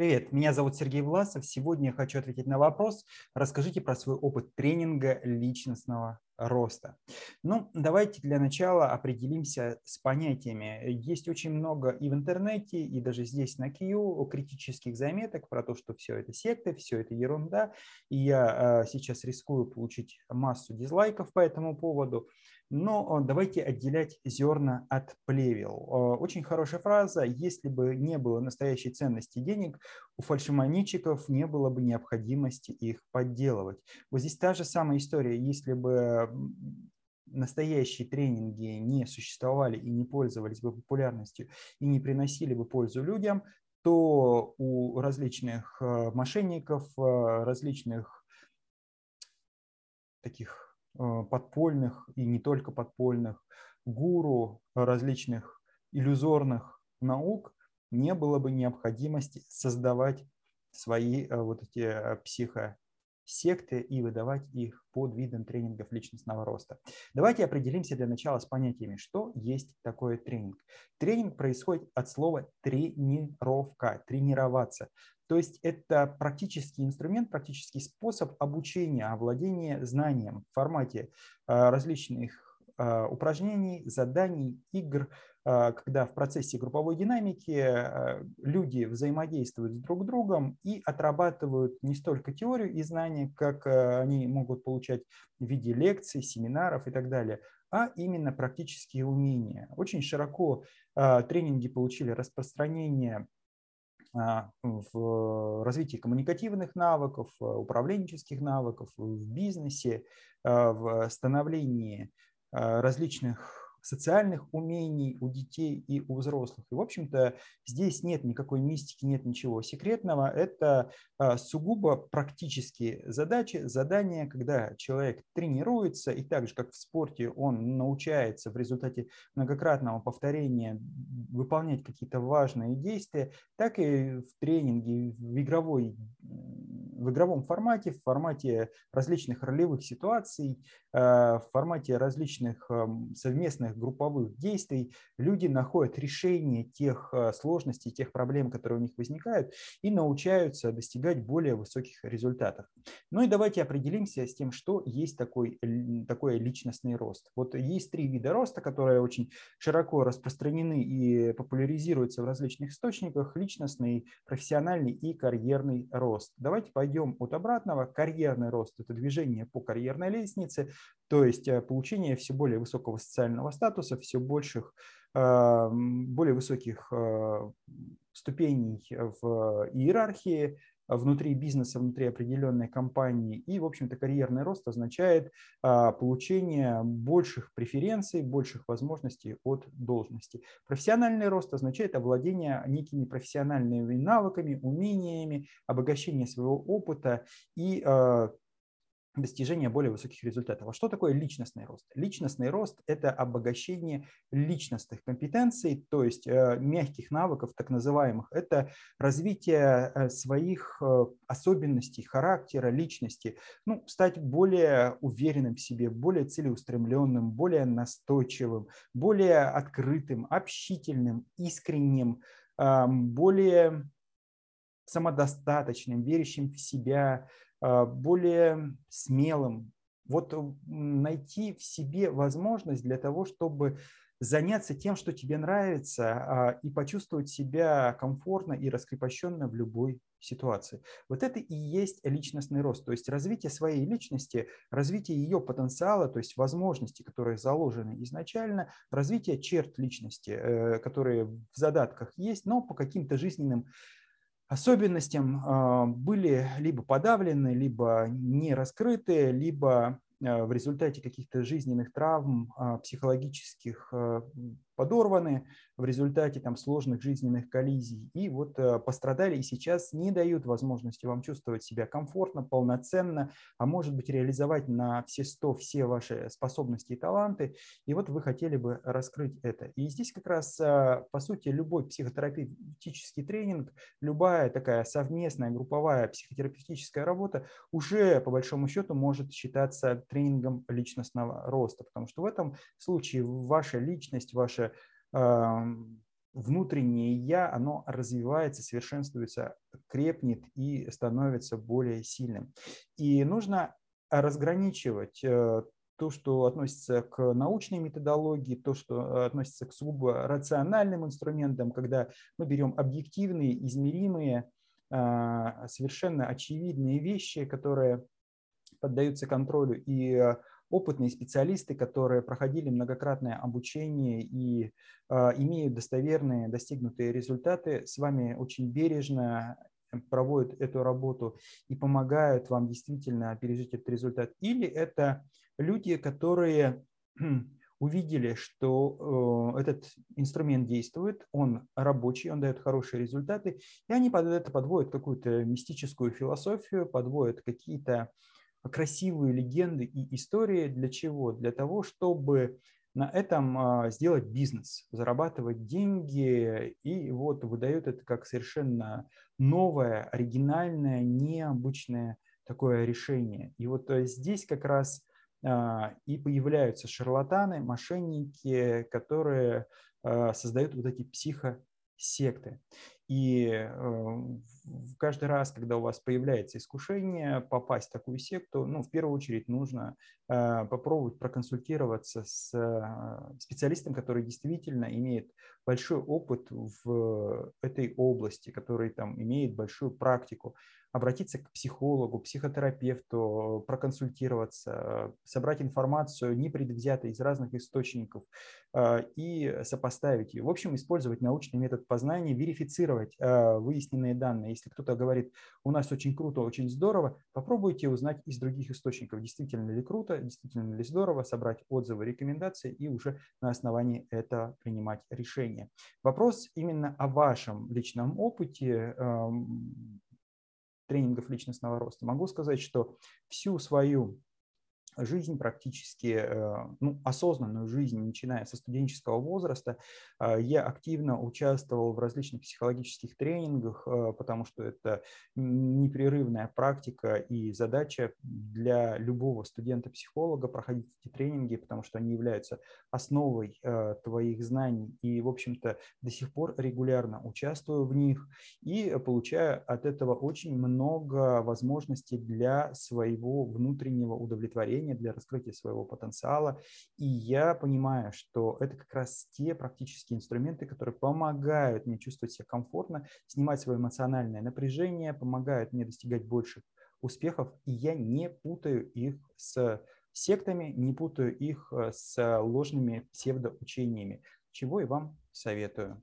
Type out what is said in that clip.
Привет, меня зовут Сергей Власов. Сегодня я хочу ответить на вопрос. Расскажите про свой опыт тренинга личностного роста. Ну, давайте для начала определимся с понятиями. Есть очень много и в интернете, и даже здесь на Q критических заметок про то, что все это секты, все это ерунда. И я а, сейчас рискую получить массу дизлайков по этому поводу. Но э, давайте отделять зерна от плевел. Э, очень хорошая фраза. Если бы не было настоящей ценности денег, у фальшимонетчиков не было бы необходимости их подделывать. Вот здесь та же самая история. Если бы настоящие тренинги не существовали и не пользовались бы популярностью и не приносили бы пользу людям, то у различных э, мошенников, различных таких подпольных и не только подпольных гуру различных иллюзорных наук не было бы необходимости создавать свои э, вот эти э, психосекты и выдавать их под видом тренингов личностного роста. Давайте определимся для начала с понятиями, что есть такое тренинг. Тренинг происходит от слова тренировка, тренироваться. То есть это практический инструмент, практический способ обучения, овладения знанием в формате а, различных а, упражнений, заданий, игр, когда в процессе групповой динамики люди взаимодействуют друг с другом и отрабатывают не столько теорию и знания, как они могут получать в виде лекций, семинаров и так далее, а именно практические умения. Очень широко тренинги получили распространение а, в развитии коммуникативных навыков, э, управленческих навыков, в бизнесе, в становлении различных социальных умений у детей и у взрослых. И, в общем-то, здесь нет никакой мистики, нет ничего секретного. Это а, сугубо практические задачи, задания, когда человек тренируется, и так же, как в спорте, он научается в результате многократного повторения выполнять какие-то важные действия, так и в тренинге, в игровой в игровом формате, в формате различных ролевых ситуаций, э, в формате различных эм, совместных групповых действий люди находят решение тех э, сложностей, тех проблем, которые у них возникают, и научаются достигать более высоких результатов. Ну и давайте определимся с тем, что есть такой, такой личностный рост. Вот есть три вида роста, которые очень широко распространены и популяризируются в различных источниках. Личностный, профессиональный и карьерный рост. Давайте пойдем пойдем от обратного. Карьерный рост – это движение по карьерной лестнице, то есть э, получение все более высокого социального статуса, все больших, э, более высоких э, ступеней в иерархии, внутри бизнеса, внутри определенной компании. И, в общем-то, карьерный рост означает а, получение больших преференций, больших возможностей от должности. Профессиональный рост означает овладение некими профессиональными навыками, умениями, обогащение своего опыта и а, достижения более высоких результатов. А что такое личностный рост? Личностный рост – это обогащение личностных компетенций, то есть э, мягких навыков, так называемых. Это развитие э, своих э, особенностей, характера, личности. Ну, стать более уверенным в себе, более целеустремленным, более настойчивым, более открытым, общительным, искренним, более самодостаточным, верящим в себя, более смелым. Вот найти в себе возможность для того, чтобы заняться тем, что тебе нравится, а, и почувствовать себя комфортно и раскрепощенно в любой ситуации. Вот это и есть личностный рост, то есть развитие своей личности, развитие ее потенциала, то есть возможности, которые заложены изначально, развитие черт личности, э, которые в задатках есть, но по каким-то жизненным особенностям а, были либо подавлены, либо не раскрыты, либо а, в результате каких-то жизненных травм, а, психологических подорваны в результате там, сложных жизненных коллизий и вот э, пострадали и сейчас не дают возможности вам чувствовать себя комфортно, полноценно, а может быть реализовать на все 100 все ваши способности и таланты. И вот вы хотели бы раскрыть это. И здесь как раз, э, по сути, любой психотерапевтический тренинг, любая такая совместная групповая психотерапевтическая работа уже по большому счету может считаться тренингом личностного роста, потому что в этом случае ваша личность, ваша внутреннее я, оно развивается, совершенствуется, крепнет и становится более сильным. И нужно разграничивать э, то, что относится к научной методологии, то, что относится к сугубо рациональным инструментам, когда мы берем объективные, измеримые, а, совершенно очевидные вещи, которые поддаются контролю, и опытные специалисты, которые проходили многократное обучение и а, имеют достоверные достигнутые результаты, с вами очень бережно проводят эту работу и помогают вам действительно пережить этот результат. Или это люди, которые увидели, что э, этот инструмент действует, он рабочий, он дает хорошие результаты, и они под это подводят какую-то мистическую философию, подводят какие-то красивые легенды и истории. Для чего? Для того, чтобы на этом а, сделать бизнес, зарабатывать деньги, и вот выдают это как совершенно новое, оригинальное, необычное такое решение. И вот э, здесь как раз а, и появляются шарлатаны, мошенники, которые а, создают вот эти психосекты. И э, каждый раз, когда у вас появляется искушение попасть в такую секту, ну, в первую очередь нужно попробовать проконсультироваться с э, специалистом, который действительно имеет большой опыт в этой области, который там имеет большую практику обратиться к психологу, психотерапевту, проконсультироваться, собрать информацию непредвзято из разных источников э, и сопоставить ее. В общем, использовать научный метод познания, верифицировать э, выясненные данные. Если кто-то говорит, у нас очень круто, очень здорово, попробуйте узнать из других источников, действительно ли круто, действительно ли здорово, собрать отзывы, рекомендации и уже на основании этого принимать решение. Вопрос именно о вашем личном опыте эм, тренингов личностного роста, могу сказать, что всю свою жизнь практически, э, ну, осознанную жизнь, начиная со студенческого возраста, э, я активно участвовал в различных психологических тренингах, э, потому что это непрерывная практика и задача для любого студента-психолога проходить эти тренинги, потому что они являются основой твоих знаний. И, в общем-то, до сих пор регулярно участвую в них и получаю от этого очень много возможностей для своего внутреннего удовлетворения мышления, для раскрытия своего потенциала. И я понимаю, что это как раз те практические инструменты, которые помогают мне чувствовать себя комфортно, снимать свое эмоциональное напряжение, помогают мне достигать больших успехов, и я не путаю их с сектами, не путаю их э, с ложными псевдоучениями, чего и вам советую.